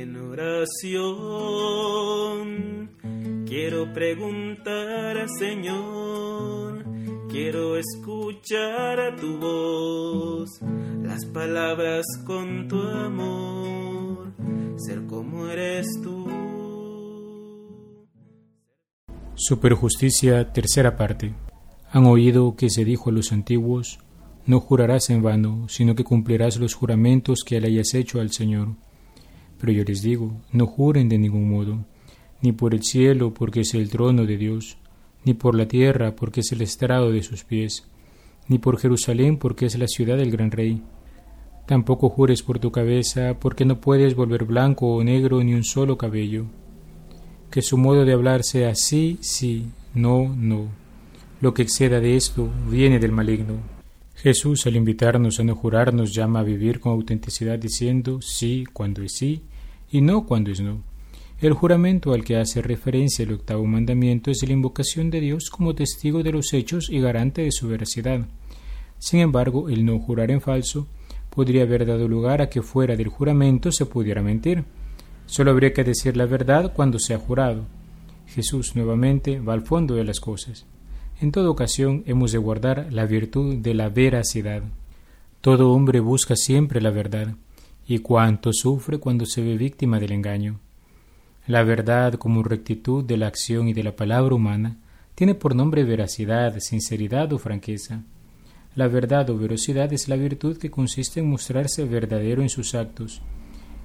en oración quiero preguntar al Señor, quiero escuchar a tu voz, las palabras con tu amor, ser como eres tú. Superjusticia, tercera parte. Han oído que se dijo a los antiguos, no jurarás en vano, sino que cumplirás los juramentos que le hayas hecho al Señor. Pero yo les digo, no juren de ningún modo, ni por el cielo, porque es el trono de Dios, ni por la tierra, porque es el estrado de sus pies, ni por Jerusalén, porque es la ciudad del gran rey. Tampoco jures por tu cabeza, porque no puedes volver blanco o negro ni un solo cabello. Que su modo de hablar sea sí, sí, no, no lo que exceda de esto viene del maligno. Jesús, al invitarnos a no jurar, nos llama a vivir con autenticidad diciendo sí cuando es sí y no cuando es no. El juramento al que hace referencia el octavo mandamiento es la invocación de Dios como testigo de los hechos y garante de su veracidad. Sin embargo, el no jurar en falso podría haber dado lugar a que fuera del juramento se pudiera mentir. Solo habría que decir la verdad cuando se ha jurado. Jesús nuevamente va al fondo de las cosas. En toda ocasión hemos de guardar la virtud de la veracidad. Todo hombre busca siempre la verdad, y cuánto sufre cuando se ve víctima del engaño. La verdad, como rectitud de la acción y de la palabra humana, tiene por nombre veracidad, sinceridad o franqueza. La verdad o verosidad es la virtud que consiste en mostrarse verdadero en sus actos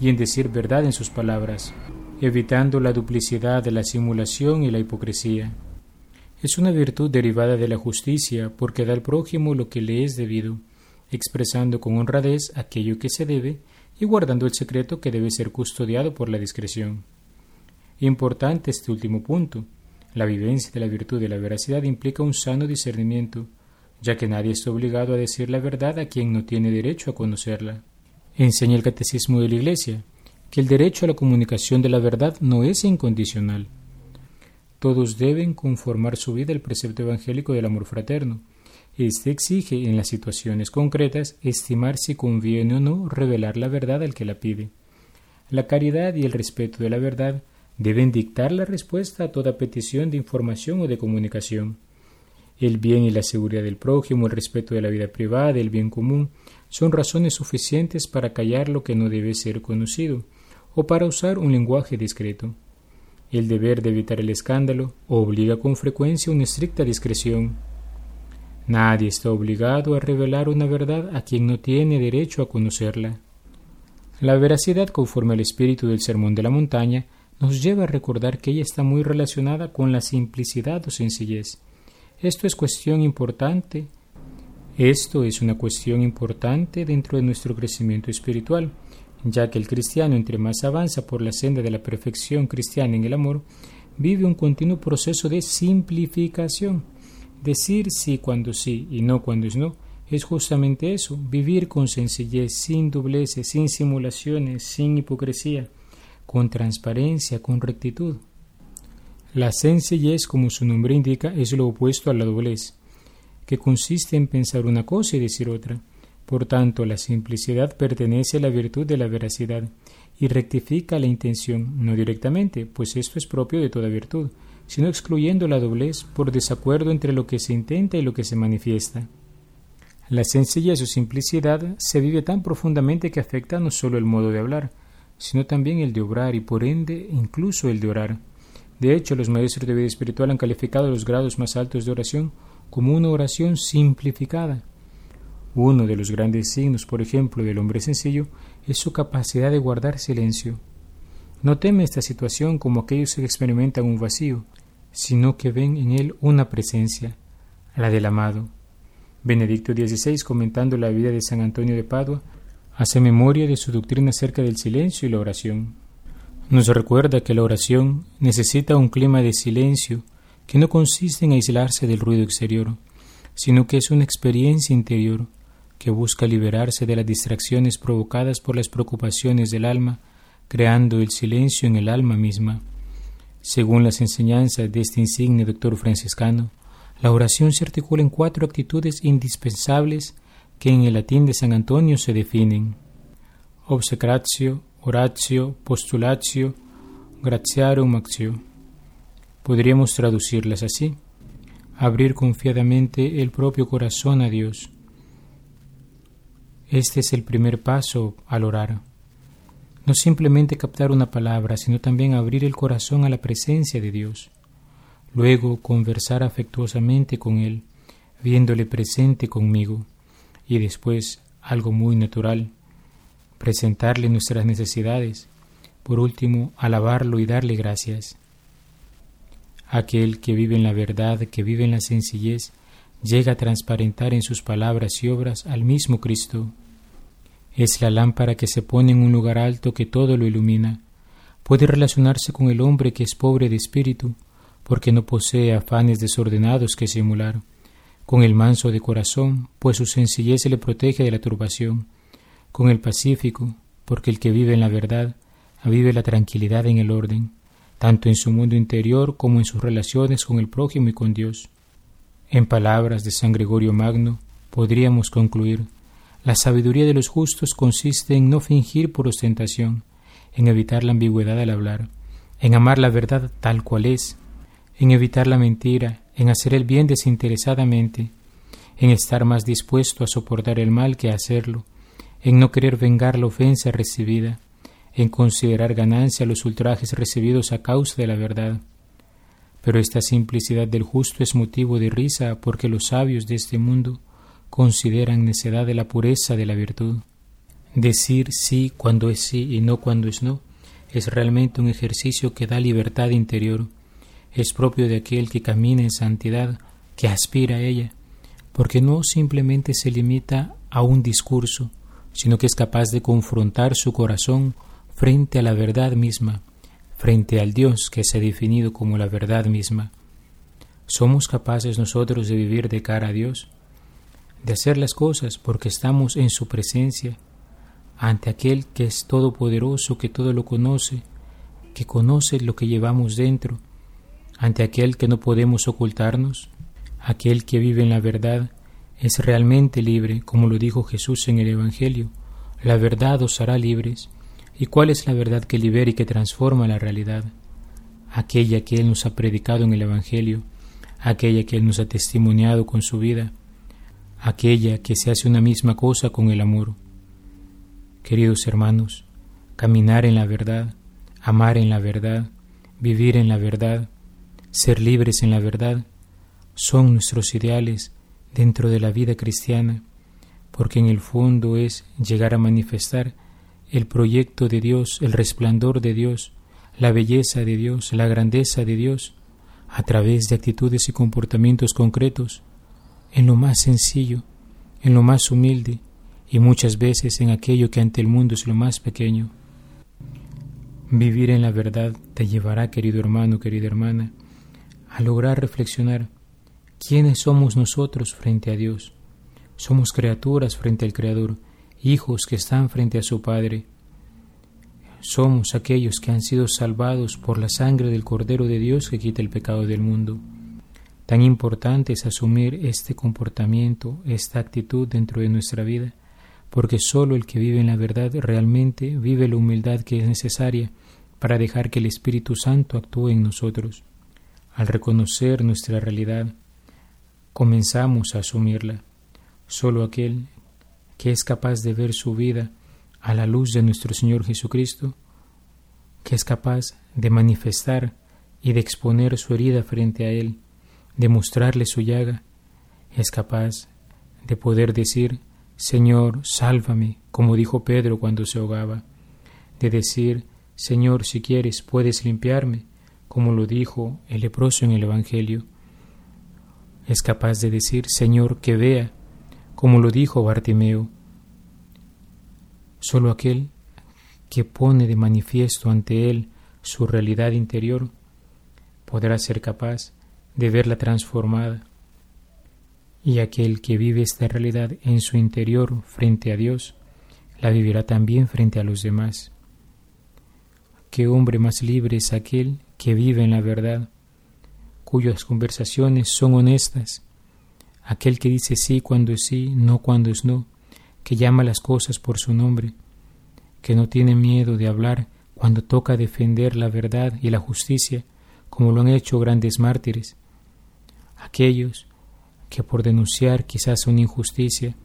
y en decir verdad en sus palabras, evitando la duplicidad de la simulación y la hipocresía. Es una virtud derivada de la justicia porque da al prójimo lo que le es debido, expresando con honradez aquello que se debe y guardando el secreto que debe ser custodiado por la discreción. Importante este último punto. La vivencia de la virtud de la veracidad implica un sano discernimiento, ya que nadie está obligado a decir la verdad a quien no tiene derecho a conocerla. Enseña el Catecismo de la Iglesia que el derecho a la comunicación de la verdad no es incondicional, todos deben conformar su vida al precepto evangélico del amor fraterno. Este exige, en las situaciones concretas, estimar si conviene o no revelar la verdad al que la pide. La caridad y el respeto de la verdad deben dictar la respuesta a toda petición de información o de comunicación. El bien y la seguridad del prójimo, el respeto de la vida privada, el bien común, son razones suficientes para callar lo que no debe ser conocido, o para usar un lenguaje discreto. El deber de evitar el escándalo obliga con frecuencia una estricta discreción. Nadie está obligado a revelar una verdad a quien no tiene derecho a conocerla. La veracidad, conforme al espíritu del Sermón de la Montaña, nos lleva a recordar que ella está muy relacionada con la simplicidad o sencillez. Esto es cuestión importante. Esto es una cuestión importante dentro de nuestro crecimiento espiritual ya que el cristiano entre más avanza por la senda de la perfección cristiana en el amor, vive un continuo proceso de simplificación. Decir sí cuando sí y no cuando es no es justamente eso, vivir con sencillez, sin dobleces, sin simulaciones, sin hipocresía, con transparencia, con rectitud. La sencillez, como su nombre indica, es lo opuesto a la doblez, que consiste en pensar una cosa y decir otra por tanto, la simplicidad pertenece a la virtud de la veracidad y rectifica la intención, no directamente, pues esto es propio de toda virtud, sino excluyendo la doblez por desacuerdo entre lo que se intenta y lo que se manifiesta. La sencillez o simplicidad se vive tan profundamente que afecta no solo el modo de hablar, sino también el de obrar y por ende incluso el de orar. De hecho, los maestros de vida espiritual han calificado los grados más altos de oración como una oración simplificada uno de los grandes signos, por ejemplo, del hombre sencillo es su capacidad de guardar silencio. No teme esta situación como aquellos que experimentan un vacío, sino que ven en él una presencia, la del amado. Benedicto XVI, comentando la vida de San Antonio de Padua, hace memoria de su doctrina acerca del silencio y la oración. Nos recuerda que la oración necesita un clima de silencio que no consiste en aislarse del ruido exterior, sino que es una experiencia interior que busca liberarse de las distracciones provocadas por las preocupaciones del alma, creando el silencio en el alma misma. Según las enseñanzas de este insigne doctor franciscano, la oración se articula en cuatro actitudes indispensables que en el latín de San Antonio se definen obsecratio oratio, postulatio, gratiarum actio. Podríamos traducirlas así. Abrir confiadamente el propio corazón a Dios. Este es el primer paso al orar. No simplemente captar una palabra, sino también abrir el corazón a la presencia de Dios. Luego conversar afectuosamente con Él, viéndole presente conmigo. Y después, algo muy natural, presentarle nuestras necesidades. Por último, alabarlo y darle gracias. Aquel que vive en la verdad, que vive en la sencillez, llega a transparentar en sus palabras y obras al mismo Cristo. Es la lámpara que se pone en un lugar alto que todo lo ilumina. Puede relacionarse con el hombre que es pobre de espíritu, porque no posee afanes desordenados que simular, con el manso de corazón, pues su sencillez le protege de la turbación, con el pacífico, porque el que vive en la verdad, vive la tranquilidad en el orden tanto en su mundo interior como en sus relaciones con el prójimo y con Dios. En palabras de San Gregorio Magno, podríamos concluir, la sabiduría de los justos consiste en no fingir por ostentación, en evitar la ambigüedad al hablar, en amar la verdad tal cual es, en evitar la mentira, en hacer el bien desinteresadamente, en estar más dispuesto a soportar el mal que a hacerlo, en no querer vengar la ofensa recibida, en considerar ganancia los ultrajes recibidos a causa de la verdad. Pero esta simplicidad del justo es motivo de risa porque los sabios de este mundo consideran necedad de la pureza de la virtud. Decir sí cuando es sí y no cuando es no es realmente un ejercicio que da libertad interior. Es propio de aquel que camina en santidad, que aspira a ella, porque no simplemente se limita a un discurso, sino que es capaz de confrontar su corazón frente a la verdad misma, frente al Dios que se ha definido como la verdad misma. ¿Somos capaces nosotros de vivir de cara a Dios? De hacer las cosas porque estamos en su presencia, ante aquel que es todopoderoso, que todo lo conoce, que conoce lo que llevamos dentro, ante aquel que no podemos ocultarnos, aquel que vive en la verdad, es realmente libre, como lo dijo Jesús en el Evangelio, la verdad os hará libres. ¿Y cuál es la verdad que libera y que transforma la realidad? Aquella que Él nos ha predicado en el Evangelio, aquella que Él nos ha testimoniado con su vida, aquella que se hace una misma cosa con el amor. Queridos hermanos, caminar en la verdad, amar en la verdad, vivir en la verdad, ser libres en la verdad, son nuestros ideales dentro de la vida cristiana, porque en el fondo es llegar a manifestar el proyecto de Dios, el resplandor de Dios, la belleza de Dios, la grandeza de Dios, a través de actitudes y comportamientos concretos, en lo más sencillo, en lo más humilde y muchas veces en aquello que ante el mundo es lo más pequeño. Vivir en la verdad te llevará, querido hermano, querida hermana, a lograr reflexionar quiénes somos nosotros frente a Dios. Somos criaturas frente al Creador hijos que están frente a su Padre. Somos aquellos que han sido salvados por la sangre del Cordero de Dios que quita el pecado del mundo. Tan importante es asumir este comportamiento, esta actitud dentro de nuestra vida, porque solo el que vive en la verdad realmente vive la humildad que es necesaria para dejar que el Espíritu Santo actúe en nosotros. Al reconocer nuestra realidad, comenzamos a asumirla. Solo aquel que es capaz de ver su vida a la luz de nuestro Señor Jesucristo, que es capaz de manifestar y de exponer su herida frente a Él, de mostrarle su llaga, es capaz de poder decir, Señor, sálvame, como dijo Pedro cuando se ahogaba, de decir, Señor, si quieres, puedes limpiarme, como lo dijo el leproso en el Evangelio. Es capaz de decir, Señor, que vea, como lo dijo Bartimeo. Solo aquel que pone de manifiesto ante él su realidad interior podrá ser capaz de verla transformada. Y aquel que vive esta realidad en su interior frente a Dios, la vivirá también frente a los demás. ¿Qué hombre más libre es aquel que vive en la verdad, cuyas conversaciones son honestas, aquel que dice sí cuando es sí, no cuando es no, que llama las cosas por su nombre, que no tienen miedo de hablar cuando toca defender la verdad y la justicia, como lo han hecho grandes mártires. Aquellos que por denunciar quizás una injusticia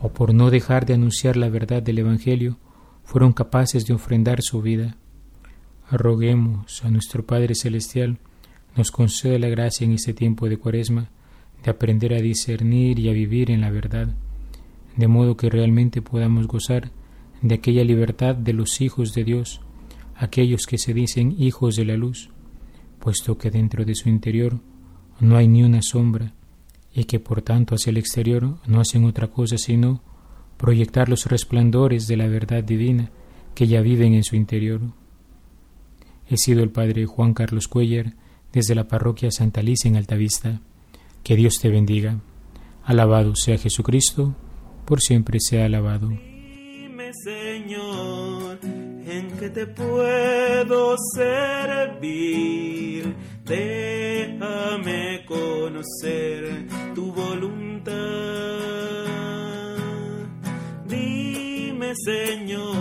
o por no dejar de anunciar la verdad del Evangelio, fueron capaces de ofrendar su vida. Roguemos a nuestro Padre Celestial nos concede la gracia en este tiempo de cuaresma de aprender a discernir y a vivir en la verdad, de modo que realmente podamos gozar de aquella libertad de los hijos de Dios, aquellos que se dicen hijos de la luz, puesto que dentro de su interior no hay ni una sombra, y que por tanto hacia el exterior no hacen otra cosa sino proyectar los resplandores de la verdad divina que ya viven en su interior. He sido el padre Juan Carlos Cuellar desde la parroquia Santa Alicia en Altavista. Que Dios te bendiga. Alabado sea Jesucristo, por siempre sea alabado. Dime, Señor, en te puedo servir. Conocer tu voluntad. Dime, Señor,